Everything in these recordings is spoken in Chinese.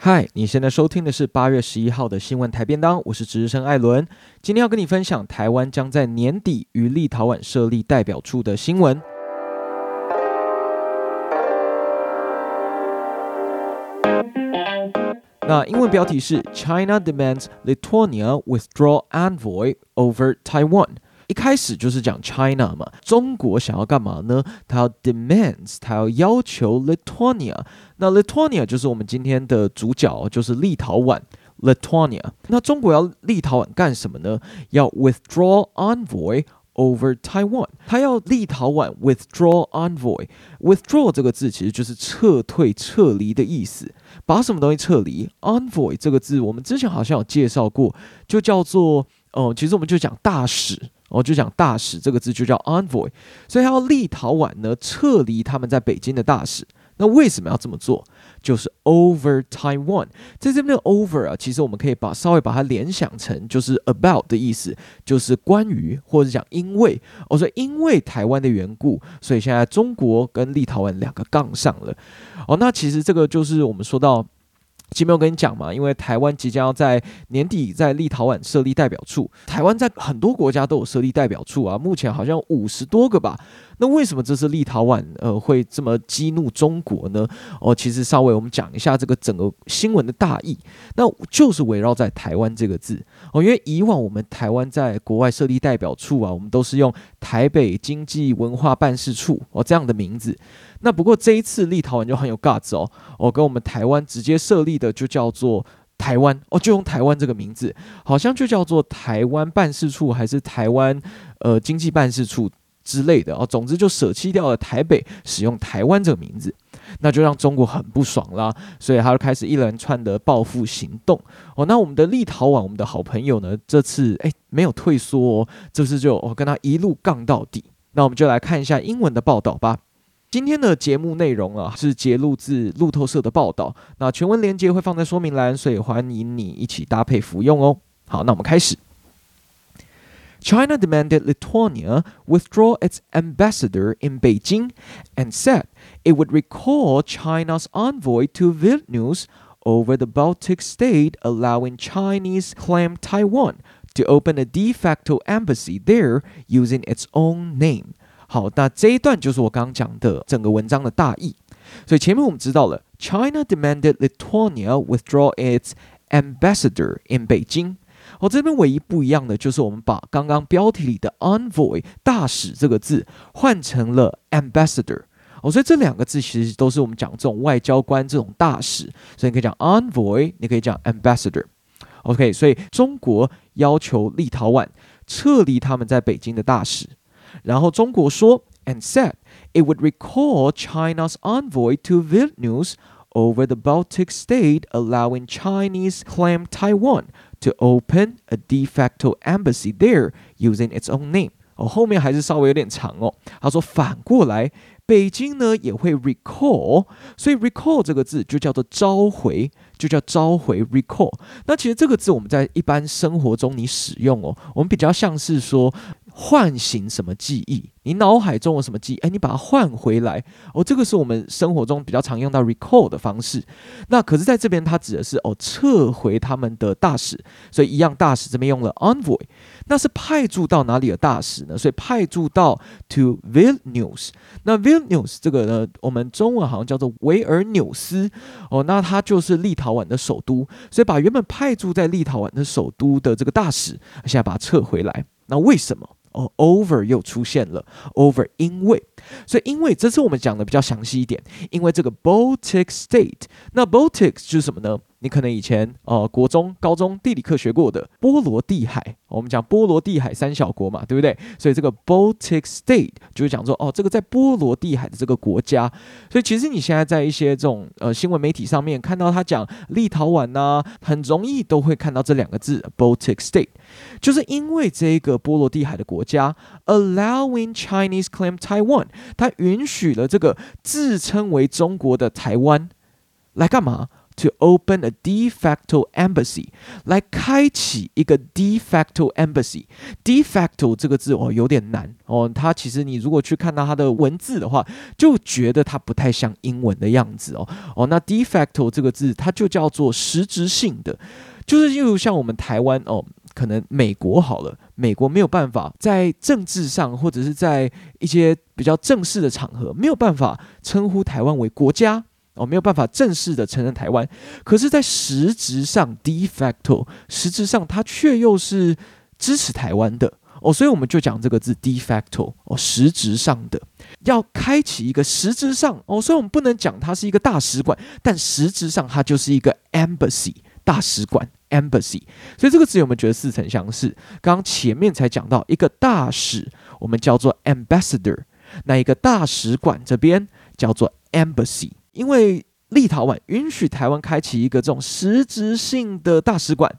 嗨，你现在收听的是八月十一号的新闻台便当，我是值日生艾伦。今天要跟你分享台湾将在年底于立陶宛设立代表处的新闻。那英文标题是 China demands Lithuania withdraw envoy over Taiwan。一开始就是讲 China 嘛，中国想要干嘛呢？他要 demands，他要要求 litonia。那 litonia 就是我们今天的主角，就是立陶宛 litonia。那中国要立陶宛干什么呢？要 withdraw envoy over Taiwan。他要立陶宛 withdraw envoy。withdraw 这个字其实就是撤退、撤离的意思。把什么东西撤离？envoy 这个字我们之前好像有介绍过，就叫做嗯、其实我们就讲大使。我就讲大使这个字就叫 envoy，所以要立陶宛呢撤离他们在北京的大使。那为什么要这么做？就是 over Taiwan，在这边的 over 啊，其实我们可以把稍微把它联想成就是 about 的意思，就是关于或者讲因为。我说因为台湾的缘故，所以现在中国跟立陶宛两个杠上了。哦，那其实这个就是我们说到。前面我跟你讲嘛，因为台湾即将要在年底在立陶宛设立代表处，台湾在很多国家都有设立代表处啊，目前好像五十多个吧。那为什么这次立陶宛呃会这么激怒中国呢？哦，其实稍微我们讲一下这个整个新闻的大意，那就是围绕在台湾这个字哦，因为以往我们台湾在国外设立代表处啊，我们都是用台北经济文化办事处哦这样的名字。那不过这一次立陶宛就很有 guts 哦，哦跟我们台湾直接设立的就叫做台湾哦，就用台湾这个名字，好像就叫做台湾办事处还是台湾呃经济办事处之类的哦，总之就舍弃掉了台北，使用台湾这个名字，那就让中国很不爽啦，所以他就开始一连串的报复行动哦。那我们的立陶宛，我们的好朋友呢，这次诶没有退缩哦，这次就我跟他一路杠到底。那我们就来看一下英文的报道吧。今天的节目内容啊，是节录自路透社的报道。那全文连接会放在说明栏，所以欢迎你一起搭配服用哦。好，那我们开始。China demanded Lithuania withdraw its ambassador in Beijing and said it would recall China's envoy to Vilnius over the Baltic state, allowing Chinese claimed Taiwan to open a de facto embassy there using its own name. 好，那这一段就是我刚刚讲的整个文章的大意。所以前面我们知道了，China demanded Lithuania withdraw its ambassador in Beijing。 我这边唯一不一样的就是我们把刚刚标题里的 envoy 大使这个字换成了 ambassador。哦，所以这两个字其实都是我们讲这种外交官这种大使，所以你可以讲 envoy，你可以讲 ambassador。OK，所以中国要求立陶宛撤离他们在北京的大使。然后中国说，and said it would recall China's envoy to Vilnius over the Baltic state, allowing Chinese claimed Taiwan to open a de facto embassy there using its own name。哦，后面还是稍微有点长哦。他说反过来，北京呢也会 recall，所以 recall 这个字就叫做召回，就叫召回 recall。那其实这个字我们在一般生活中你使用哦，我们比较像是说。唤醒什么记忆？你脑海中有什么记忆？哎，你把它换回来哦。这个是我们生活中比较常用到 recall 的方式。那可是在这边，它指的是哦，撤回他们的大使。所以一样，大使这边用了 envoy。那是派驻到哪里的大使呢？所以派驻到 to Vilnius。那 Vilnius 这个呢，我们中文好像叫做维尔纽斯哦。那它就是立陶宛的首都。所以把原本派驻在立陶宛的首都的这个大使，现在把它撤回来。那为什么？哦，over 又出现了，over 因为，所以因为这次我们讲的比较详细一点，因为这个 Baltic State，那 Baltic 是什么呢？你可能以前呃国中、高中地理课学过的波罗的海，我们讲波罗的海三小国嘛，对不对？所以这个 Baltic State 就是讲说哦，这个在波罗的海的这个国家。所以其实你现在在一些这种呃新闻媒体上面看到他讲立陶宛呐、很容易都会看到这两个字 Baltic State，就是因为这个波罗的海的国家 allowing Chinese claim Taiwan，它允许了这个自称为中国的台湾来干嘛？To open a de facto embassy，来开启一个 de facto embassy。de facto 这个字哦有点难哦，它其实你如果去看到它的文字的话，就觉得它不太像英文的样子哦哦。那 de facto 这个字它就叫做实质性的，就是例如像我们台湾哦。可能美国好了，美国没有办法在政治上或者是在一些比较正式的场合，没有办法称呼台湾为国家哦，没有办法正式的承认台湾。可是，在实质上，de facto，实质上它却又是支持台湾的哦，所以我们就讲这个字 de facto 哦，实质上的要开启一个实质上哦，所以我们不能讲它是一个大使馆，但实质上它就是一个 embassy 大使馆。Embassy，所以这个词有没有觉得似曾相识？刚刚前面才讲到一个大使，我们叫做 ambassador，那一个大使馆这边叫做 embassy。因为立陶宛允许台湾开启一个这种实质性的大使馆，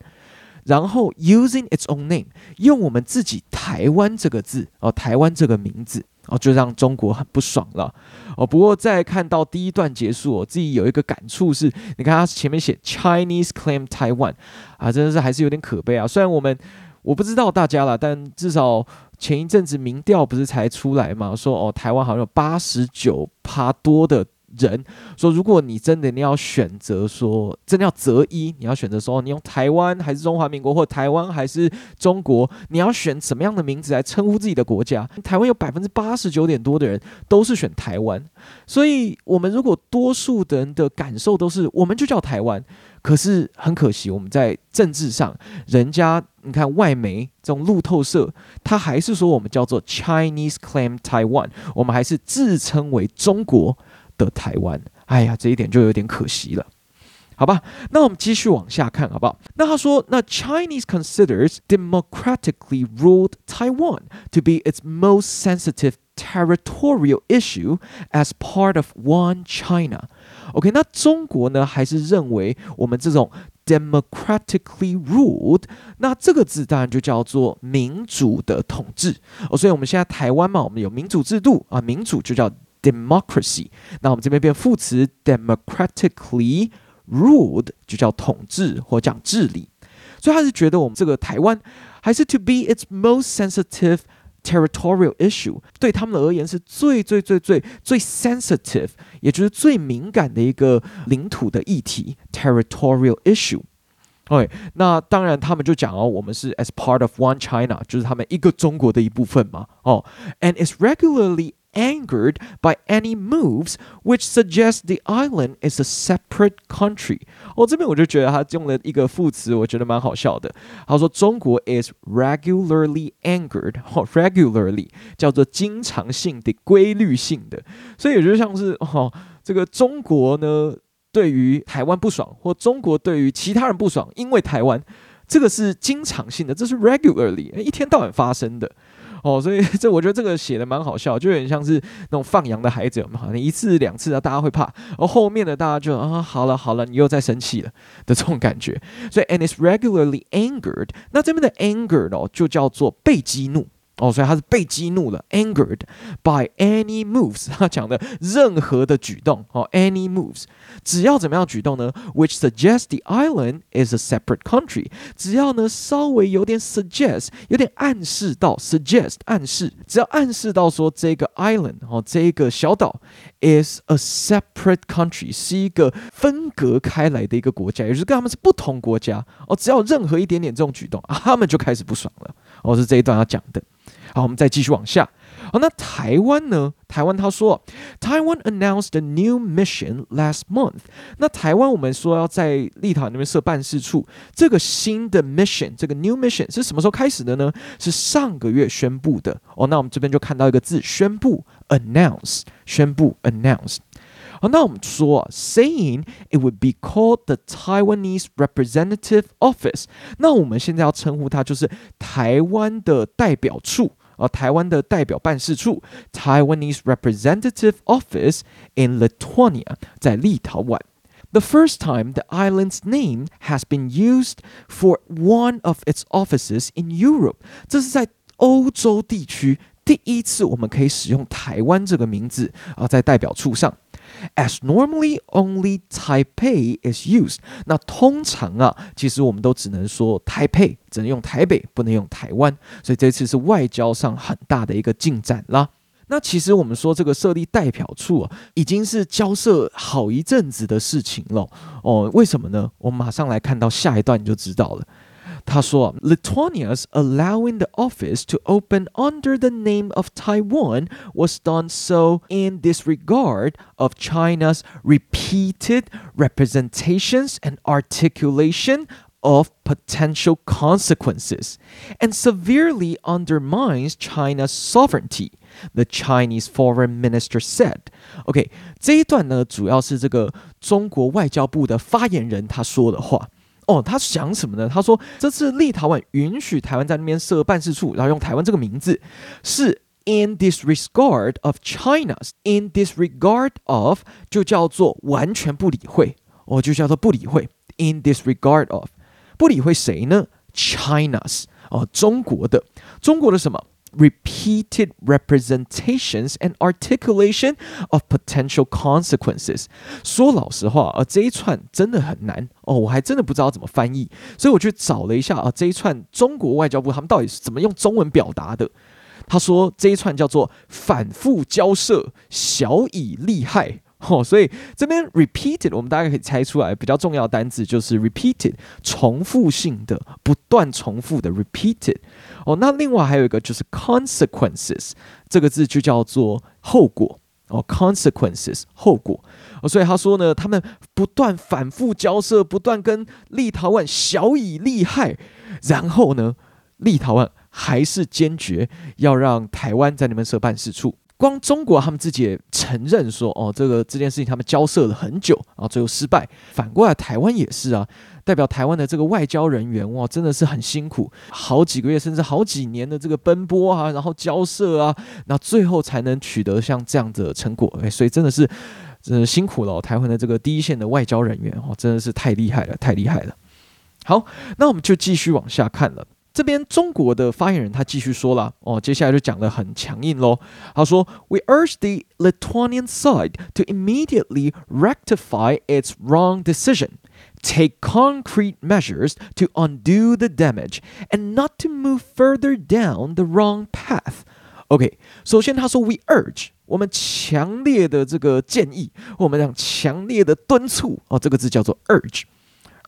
然后 using its own name，用我们自己台湾这个字哦，台湾这个名字。哦，就让中国很不爽了。哦，不过在看到第一段结束，我自己有一个感触是，你看他前面写 Chinese claim Taiwan，啊，真的是还是有点可悲啊。虽然我们我不知道大家啦，但至少前一阵子民调不是才出来嘛，说哦，台湾好像有八十九趴多的。人说，如果你真的你要选择说，真的要择一，你要选择说，你用台湾还是中华民国，或台湾还是中国，你要选什么样的名字来称呼自己的国家？台湾有百分之八十九点多的人都是选台湾，所以我们如果多数的人的感受都是，我们就叫台湾。可是很可惜，我们在政治上，人家你看外媒这种路透社，他还是说我们叫做 Chinese claim Taiwan，我们还是自称为中国。的台湾，哎呀，这一点就有点可惜了，好吧？那我们继续往下看，好不好？那他说，那 Chinese considers democratically ruled Taiwan to be its most sensitive territorial issue as part of one China。OK，那中国呢，还是认为我们这种 democratically ruled，那这个字当然就叫做民主的统治哦。所以我们现在台湾嘛，我们有民主制度啊，民主就叫。 democracy，那我们这边变副词 democratically ruled 就叫统治或讲治理，所以他是觉得我们这个台湾还是 to be its most sensitive territorial issue，对他们而言是最最最最最 sensitive，也就是最敏感的一个领土的议题 territorial issue。OK，那当然他们就讲哦，我们是 as part of one China，就是他们一个中国的一部分嘛。哦，and is regularly Angered by any moves which suggest the island is a separate country。哦，这边我就觉得他用了一个副词，我觉得蛮好笑的。他说中国 is regularly angered，哦，regularly 叫做经常性的、规律性的，所以也就像是哦，这个中国呢对于台湾不爽，或中国对于其他人不爽，因为台湾这个是经常性的，这是 regularly 一天到晚发生的。哦，所以 这我觉得这个写的蛮好笑，就有点像是那种放羊的孩子嘛，你一次两次啊，大家会怕，而后面的大家就啊，好了好了，你又在生气了的这种感觉。所以，and is regularly angered，那这边的 angered 哦，就叫做被激怒。哦，所以他是被激怒了，angered by any moves。他讲的任何的举动，哦，any moves，只要怎么样举动呢？Which suggests the island is a separate country。只要呢稍微有点 suggest，有点暗示到 suggest 暗示，只要暗示到说这个 island 哦，这个小岛 is a separate country，是一个分隔开来的一个国家，也就是跟他们是不同国家。哦，只要任何一点点这种举动，他们就开始不爽了。哦，是这一段要讲的。好，我们再继续往下。好，那台湾呢？台湾他说，Taiwan announced a new mission last month。那台湾我们说要在立陶宛那边设办事处，这个新的 mission，这个 new mission 是什么时候开始的呢？是上个月宣布的。哦，那我们这边就看到一个字，宣布，announce，宣布，announce。好，那我们说，saying it would be called the Taiwanese Representative Office。那我们现在要称呼它就是台湾的代表处。而台湾的代表办事处 Taiwanese Representative Office in Lithuania 在立陶宛。The first time the island's name has been used for one of its offices in Europe，这是在欧洲地区第一次我们可以使用台湾这个名字啊，在代表处上。 As normally only Taipei is used。那通常啊，其实我们都只能说台北，只能用台北，不能用台湾。所以这次是外交上很大的一个进展啦。那其实我们说这个设立代表处啊，已经是交涉好一阵子的事情了。哦，为什么呢？我们马上来看到下一段你就知道了。他说，Lithuania's allowing the office to open under the name of Taiwan was done so in disregard of China's repeated representations and articulation of potential consequences and severely undermines China's sovereignty, the Chinese foreign minister said. OK，这一段呢，主要是这个中国外交部的发言人他说的话。 哦，他想什么呢？他说，这次立陶宛允许台湾在那边设办事处，然后用台湾这个名字，是 in disregard of China's in disregard of 就叫做完全不理会，哦，就叫做不理会 in disregard of 不理会谁呢？China's 哦，中国的，中国的什么？Repeated representations and articulation of potential consequences。说老实话啊，这一串真的很难哦，我还真的不知道怎么翻译，所以我去找了一下啊，这一串中国外交部他们到底是怎么用中文表达的？他说这一串叫做反复交涉，晓以利害。哦，所以这边 repeated，我们大概可以猜出来，比较重要的单字就是 repeated，重复性的、不断重复的 repeated。哦，那另外还有一个就是 consequences，这个字就叫做后果。哦，consequences 后果。哦，所以他说呢，他们不断反复交涉，不断跟立陶宛晓以利害，然后呢，立陶宛还是坚决要让台湾在那边设办事处。光中国他们自己也承认说，哦，这个这件事情他们交涉了很久，然后最后失败。反过来台湾也是啊，代表台湾的这个外交人员哇，真的是很辛苦，好几个月甚至好几年的这个奔波啊，然后交涉啊，那最后才能取得像这样的成果。哎，所以真的是，真的辛苦了，台湾的这个第一线的外交人员哦，真的是太厉害了，太厉害了。好，那我们就继续往下看了。这边中国的发言人他继续说了哦，接下来就讲得很强硬喽。他说：“We urge the Lithuanian side to immediately rectify its wrong decision, take concrete measures to undo the damage, and not to move further down the wrong path.” OK，首先他说：“We urge，我们强烈的这个建议，我们讲强烈的敦促哦，这个字叫做 urge。”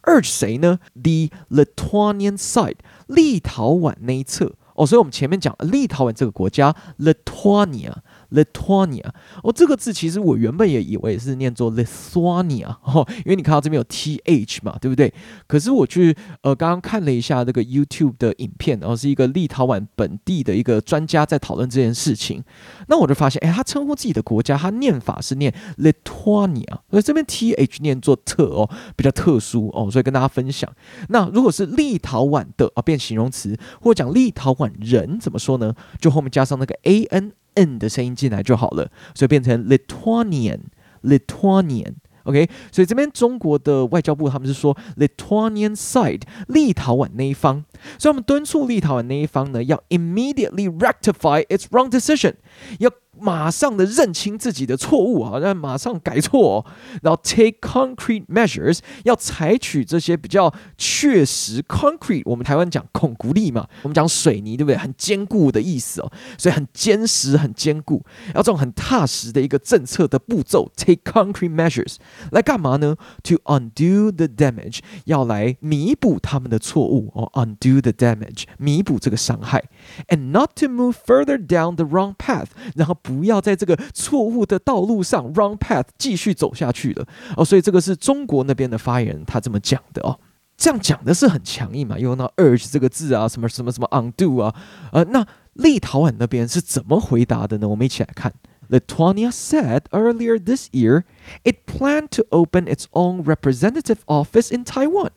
Urge 谁呢？The Lithuanian side，立陶宛那一侧哦，所以我们前面讲立陶宛这个国家，Lithuania。Lithuania，哦，这个字其实我原本也以为是念作 Lithuania，哦，因为你看到这边有 th 嘛，对不对？可是我去呃刚刚看了一下这个 YouTube 的影片，然后是一个立陶宛本地的一个专家在讨论这件事情，那我就发现，哎，他称呼自己的国家，他念法是念 Lithuania，所以这边 th 念作特哦，比较特殊哦，所以跟大家分享。那如果是立陶宛的啊，变形容词，或者讲立陶宛人怎么说呢？就后面加上那个 an 的声音进来就好了，所以变成 Lithuanian，Lithuanian，OK，所以这边中国的外交部他们是说 Lithuanian side，立陶宛那一方，所以我们敦促立陶宛那一方呢，要 immediately rectify its wrong decision，要。 马上的认清自己的错误啊，然后马上改错哦，然后 take concrete measures，要采取这些比较确实 concrete，我们台湾讲孔骨力嘛，我们讲水泥对不对？很坚固的意思哦，所以很坚实、很坚固，要这种很踏实的一个政策的步骤，take concrete measures 来干嘛呢？To undo the damage，要来弥补他们的错误哦，undo the damage，弥补这个伤害，and not to move further down the wrong path，然后。不要在这个错误的道路上 wrong path 继续走下去了哦，所以这个是中国那边的发言人他这么讲的哦，这样讲的是很强硬嘛，用到 urge 这个字啊，什么什么什么 undo 啊，呃，那立陶宛那边是怎么回答的呢？我们一起来看，Lithuania said earlier this year it planned to open its own representative office in Taiwan。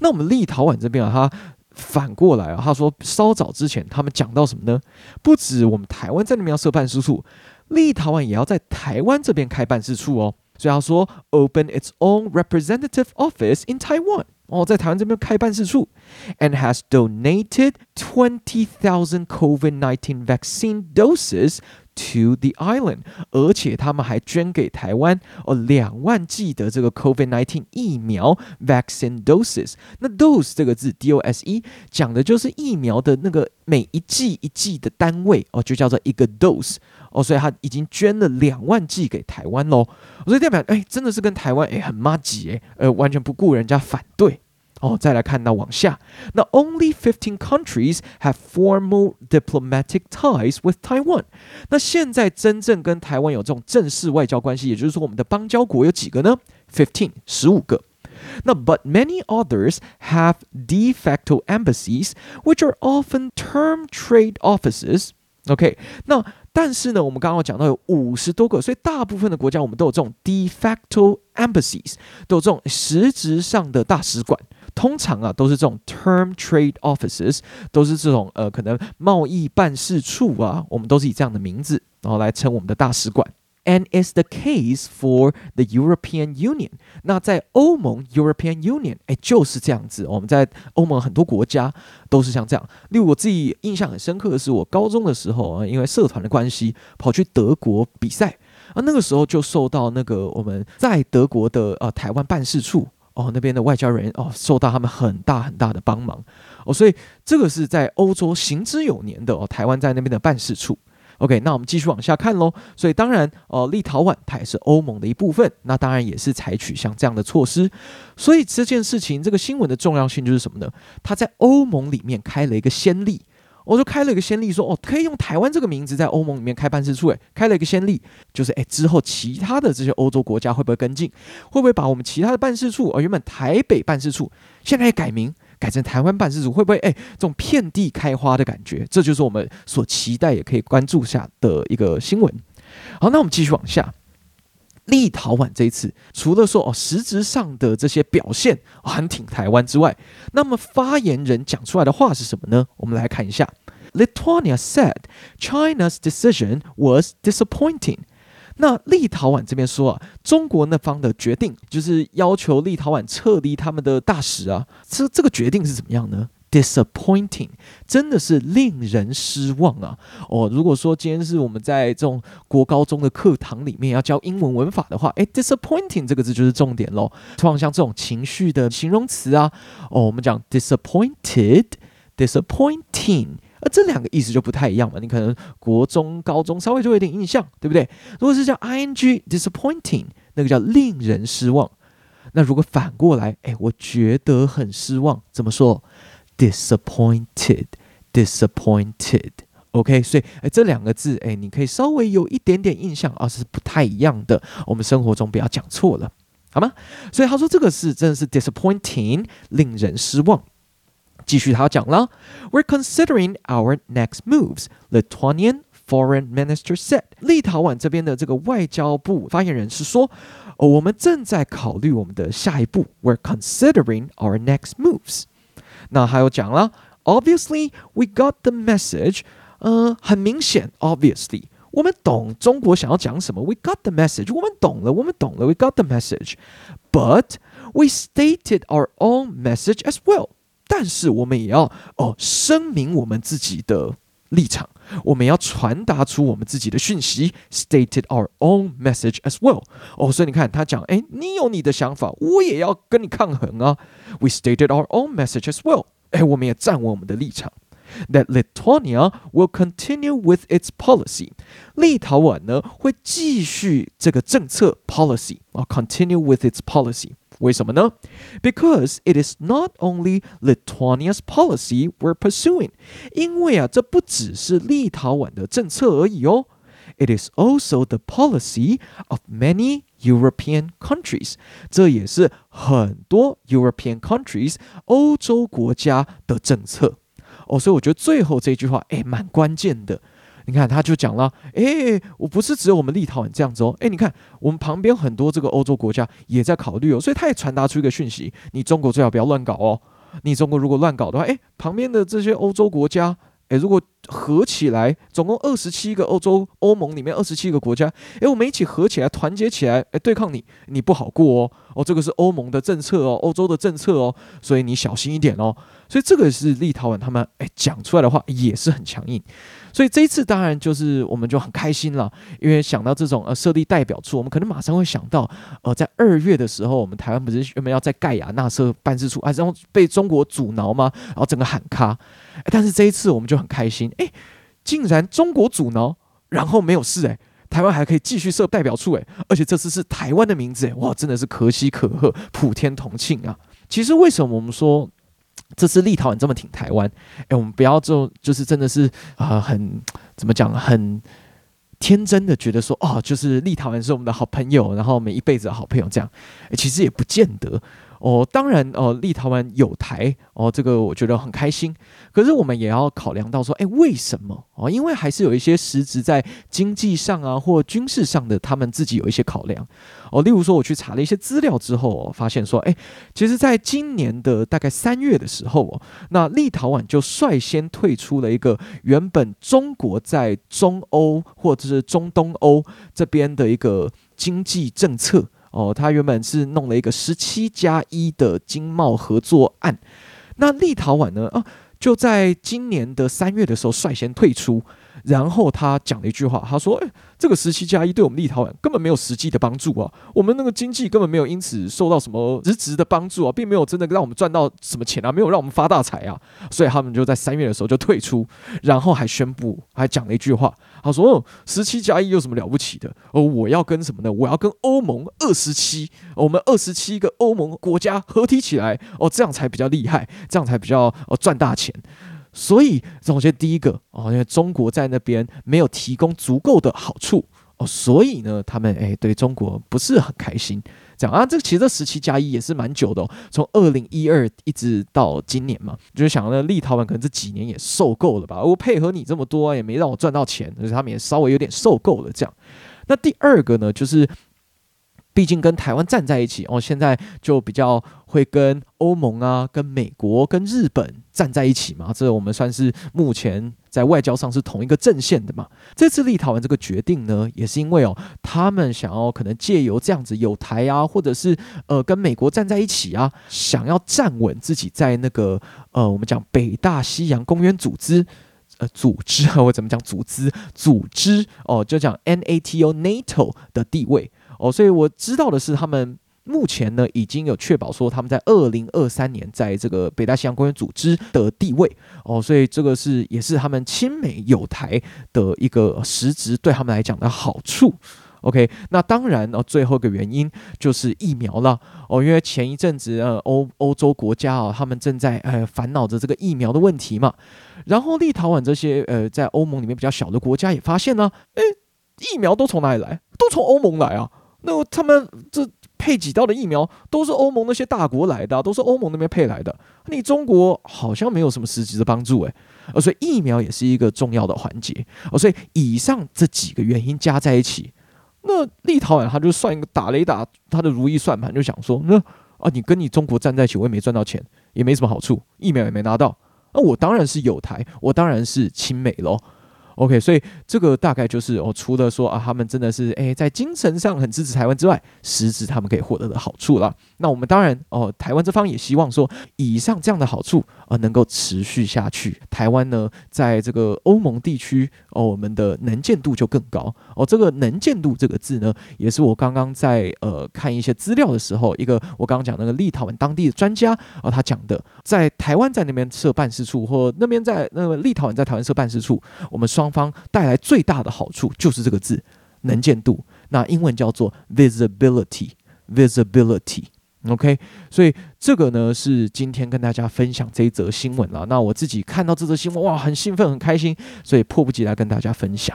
那我们立陶宛这边啊，他。反过来啊，他说稍早之前他们讲到什么呢？不止我们台湾在那边要设办事处，立陶宛也要在台湾这边开办事处哦。所以他说 open its own representative office in Taiwan 哦，在台湾这边开办事处，and has donated twenty thousand COVID nineteen vaccine doses to the island，而且他们还捐给台湾哦两万剂的这个 COVID nineteen 疫苗 vaccine doses。那 dose 这个字 D O S E 讲的就是疫苗的那个每一剂一剂的单位哦，就叫做一个 dose 哦，所以他已经捐了两万剂给台湾喽。所以代表哎，真的是跟台湾哎很麻吉哎，呃，完全不顾人家反对。哦，再来看到往下，那 only fifteen countries have formal diplomatic ties with Taiwan。那现在真正跟台湾有这种正式外交关系，也就是说，我们的邦交国有几个呢？fifteen，十五个。那 but many others have de facto embassies, which are often term trade offices. OK，那但是呢，我们刚刚讲到有五十多个，所以大部分的国家我们都有这种 de facto embassies，都有这种实质上的大使馆。 通常啊，都是这种 term trade offices，都是这种呃，可能贸易办事处啊，我们都是以这样的名字，然后来称我们的大使馆。And it's the case for the European Union。那在欧盟 European Union，哎，就是这样子。我们在欧盟很多国家都是像这样。例如我自己印象很深刻的是，我高中的时候啊，因为社团的关系，跑去德国比赛啊，那个时候就受到那个我们在德国的呃台湾办事处。哦，那边的外交人员哦，受到他们很大很大的帮忙哦，所以这个是在欧洲行之有年的哦。台湾在那边的办事处，OK，那我们继续往下看喽。所以当然哦，立陶宛它也是欧盟的一部分，那当然也是采取像这样的措施。所以这件事情，这个新闻的重要性就是什么呢？它在欧盟里面开了一个先例。我就开了一个先例，说哦，可以用台湾这个名字在欧盟里面开办事处，诶，开了一个先例，就是诶，之后其他的这些欧洲国家会不会跟进？会不会把我们其他的办事处，哦，原本台北办事处，现在也改名改成台湾办事处，会不会诶，这种遍地开花的感觉？这就是我们所期待也可以关注下的一个新闻。好，那我们继续往下。立陶宛这一次除了说哦，实质上的这些表现很挺台湾之外，那么发言人讲出来的话是什么呢？我们来看一下。Lithuania said China's decision was disappointing。那立陶宛这边说啊，中国那方的决定就是要求立陶宛撤离他们的大使啊，这这个决定是怎么样呢？Disappointing，真的是令人失望啊！哦，如果说今天是我们在这种国高中的课堂里面要教英文文法的话，诶，disappointing 这个字就是重点喽。通常像这种情绪的形容词啊，哦，我们讲 disappointed，disappointing，而这两个意思就不太一样嘛。你可能国中、高中稍微就有点印象，对不对？如果是叫 ing，disappointing，那个叫令人失望。那如果反过来，诶，我觉得很失望，怎么说？Disappointed, disappointed. OK，所以哎，这两个字哎，你可以稍微有一点点印象啊，是不太一样的。我们生活中不要讲错了，好吗？所以他说这个是真的是 disappointing，令人失望。继续他讲了，We're considering our next moves. Lithuanian foreign minister said，立陶宛这边的这个外交部发言人是说，哦，我们正在考虑我们的下一步。We're considering our next moves. 那还有讲了，Obviously we got the message，呃，很明显，Obviously 我们懂中国想要讲什么，We got the message，我们懂了，我们懂了，We got the message，But we stated our own message as well，但是我们也要哦声明我们自己的立场， 我们要传达出我们自己的讯息，stated our own message as well，哦，所以你看他讲，诶，你有你的想法，我也要跟你抗衡啊。We stated our own message as well。哎，我们也站稳我们的立场。That Lithuania will continue with its policy。立陶宛呢会继续这个政策 policy 啊，continue with its policy。为什么呢？Because it is not only Lithuania's policy we're pursuing。因为啊，这不只是立陶宛的政策而已哦。It is also the policy of many European countries，这也是很多 European countries 欧洲国家的政策哦，所以我觉得最后这句话诶蛮关键的。 你看他就讲了，诶，我不是只有我们立陶宛这样子哦，诶，你看我们旁边很多这个欧洲国家也在考虑哦，所以他也传达出一个讯息：你中国最好不要乱搞哦，你中国如果乱搞的话，诶，旁边的这些欧洲国家诶，如果合起来，总共二十七个欧洲欧盟里面二十七个国家，诶，我们一起合起来，团结起来，诶，对抗你，你不好过哦。哦，这个是欧盟的政策哦，欧洲的政策哦，所以你小心一点哦。所以这个是立陶宛他们诶讲出来的话也是很强硬。所以这一次当然就是我们就很开心了，因为想到这种呃设立代表处，我们可能马上会想到，呃，在二月的时候，我们台湾不是原本要在盖亚那设办事处，啊，然后被中国阻挠吗？然后整个喊卡。但是这一次我们就很开心，诶，竟然中国阻挠，然后没有事，诶，台湾还可以继续设代表处，诶，而且这次是台湾的名字，诶，哇，真的是可喜可贺，普天同庆啊！其实为什么我们说？这次立陶宛这么挺台湾，哎，我们不要就就是真的是啊、很怎么讲，很天真的觉得说，哦，就是立陶宛是我们的好朋友，然后我们一辈子的好朋友这样，哎，其实也不见得。哦，当然，哦，立陶宛有台，哦，这个我觉得很开心。可是我们也要考量到说，哎，为什么？哦，因为还是有一些实质在经济上啊，或军事上的，他们自己有一些考量。哦，例如说，我去查了一些资料之后，我发现说，哎，其实在今年的大概三月的时候，哦，那立陶宛就率先退出了一个原本中国在中欧或者是中东欧这边的一个经济政策。哦，他原本是弄了一个十七加一的经贸合作案，那立陶宛呢？啊，就在今年的三月的时候率先退出。然后他讲了一句话，他说：“诶，这个十七加一对我们立陶宛根本没有实际的帮助啊，我们那个经济根本没有因此受到什么实质的帮助啊，并没有真的让我们赚到什么钱啊，没有让我们发大财啊。”所以他们就在三月的时候就退出，然后还宣布，还讲了一句话，他说：“，十七加一有什么了不起的？哦，我要跟什么呢？我要跟欧盟二十七，我们二十七个欧盟国家合体起来，哦，这样才比较厉害，这样才比较哦赚大钱。”所以，首先第一个哦，因为中国在那边没有提供足够的好处哦，所以呢，他们诶对中国不是很开心。这样啊，这其实这十七加一也是蛮久的哦，从二零一二一直到今年嘛，就是想那立陶宛可能这几年也受够了吧？我配合你这么多，也没让我赚到钱，而且他们也稍微有点受够了。这样，那第二个呢，就是。毕竟跟台湾站在一起哦，现在就比较会跟欧盟啊、跟美国、跟日本站在一起嘛。这我们算是目前在外交上是同一个阵线的嘛。这次立陶宛这个决定呢，也是因为哦，他们想要可能借由这样子有台啊，或者是呃跟美国站在一起啊，想要站稳自己在那个呃我们讲北大西洋公约组织呃组织啊，我怎么讲组织组织哦，就讲 NATO NATO 的地位。哦，所以我知道的是，他们目前呢已经有确保说他们在二零二三年在这个北大西洋公约组织的地位。哦，所以这个是也是他们亲美友台的一个实质对他们来讲的好处。OK，那当然哦，最后一个原因就是疫苗了。哦，因为前一阵子呃欧欧洲国家啊，他们正在呃烦恼着这个疫苗的问题嘛。然后立陶宛这些呃在欧盟里面比较小的国家也发现呢，诶，疫苗都从哪里来？都从欧盟来啊。那他们这配给到的疫苗都是欧盟那些大国来的，都是欧盟那边配来的。你中国好像没有什么实质的帮助诶，而所以疫苗也是一个重要的环节。哦，所以以上这几个原因加在一起，那立陶宛他就算一个打雷打他的如意算盘，就想说，那啊，你跟你中国站在一起，我也没赚到钱，也没什么好处，疫苗也没拿到，那我当然是友台，我当然是亲美喽。OK，所以这个大概就是哦，除了说啊，他们真的是诶，在精神上很支持台湾之外，实质他们可以获得的好处了。那我们当然哦，台湾这方也希望说，以上这样的好处啊、能够持续下去。台湾呢，在这个欧盟地区哦，我们的能见度就更高哦。这个能见度这个字呢，也是我刚刚在呃看一些资料的时候，一个我刚刚讲那个立陶宛当地的专家啊、呃，他讲的，在台湾在那边设办事处，或那边在那个立陶宛在台湾设办事处，我们双方带来最大的好处就是这个字能见度，那英文叫做 visibility，visibility。OK，所以这个呢是今天跟大家分享这一则新闻了。那我自己看到这则新闻，哇，很兴奋，很开心，所以迫不及待跟大家分享。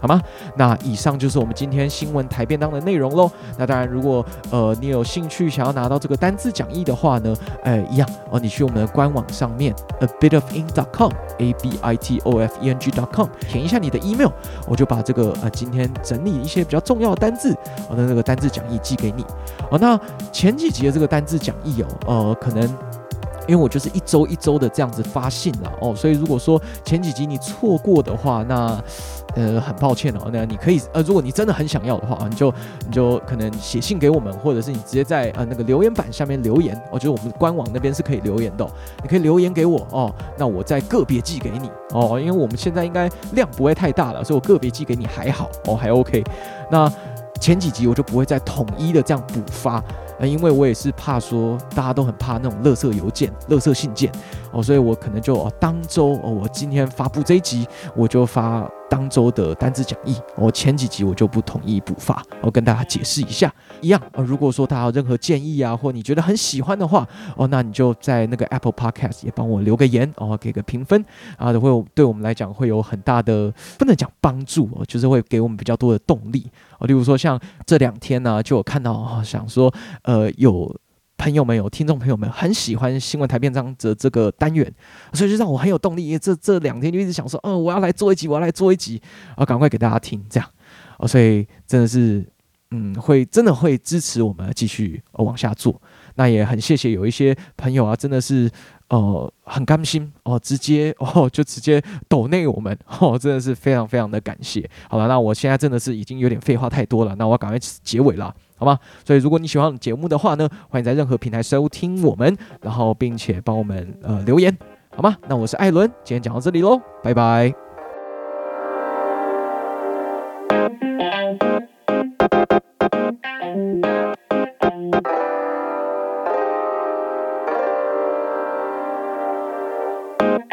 好吗？那以上就是我们今天新闻台便当的内容喽。那当然，如果呃你有兴趣想要拿到这个单字讲义的话呢，呃一样哦，你去我们的官网上面 a bit of ink dot com a b i t o f e n g dot com 填一下你的 email，我就把这个呃今天整理一些比较重要的单字，我的那个单字讲义寄给你。哦，那前几集的这个单字讲义哦，呃可能。因为我就是一周一周的这样子发信了哦，所以如果说前几集你错过的话，那呃很抱歉哦，那你可以呃，如果你真的很想要的话，你就你就可能写信给我们，或者是你直接在呃那个留言板下面留言，我觉得我们官网那边是可以留言的，你可以留言给我哦，那我再个别寄给你哦，因为我们现在应该量不会太大了，所以我个别寄给你还好哦，还 OK，那。前几集我就不会再统一的这样补发，呃，因为我也是怕说大家都很怕那种垃圾邮件、垃圾信件哦，所以我可能就哦当周哦，我今天发布这一集我就发。当周的单字讲义，我前几集我就不统一补发，我跟大家解释一下，一样。如果说大家有任何建议啊，或你觉得很喜欢的话，哦，那你就在那个 Apple Podcast 也帮我留个言，哦，给个评分啊，会有对我们来讲会有很大的，不能讲帮助哦，就是会给我们比较多的动力哦。例如说像这两天呢，就有看到，哦，想说，呃，有。朋友们有听众朋友们很喜欢新闻台编章的这个单元，所以就让我很有动力。这这两天就一直想说，哦，我要来做一集，我要来做一集，啊，赶快给大家听，这样，哦，所以真的是，嗯，会真的会支持我们继续往下做。那也很谢谢有一些朋友啊，真的是。哦，很甘心哦，直接哦就直接抖内我们 哦，真的是非常非常的感谢。好了，那我现在真的是已经有点废话太多了，那我要赶快结尾了，好吗？所以如果你喜欢节目的话呢，欢迎在任何平台收听我们，然后并且帮我们呃留言，好吗？那我是艾伦，今天讲到这里喽，拜拜。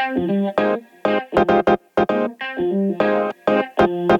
Thank you.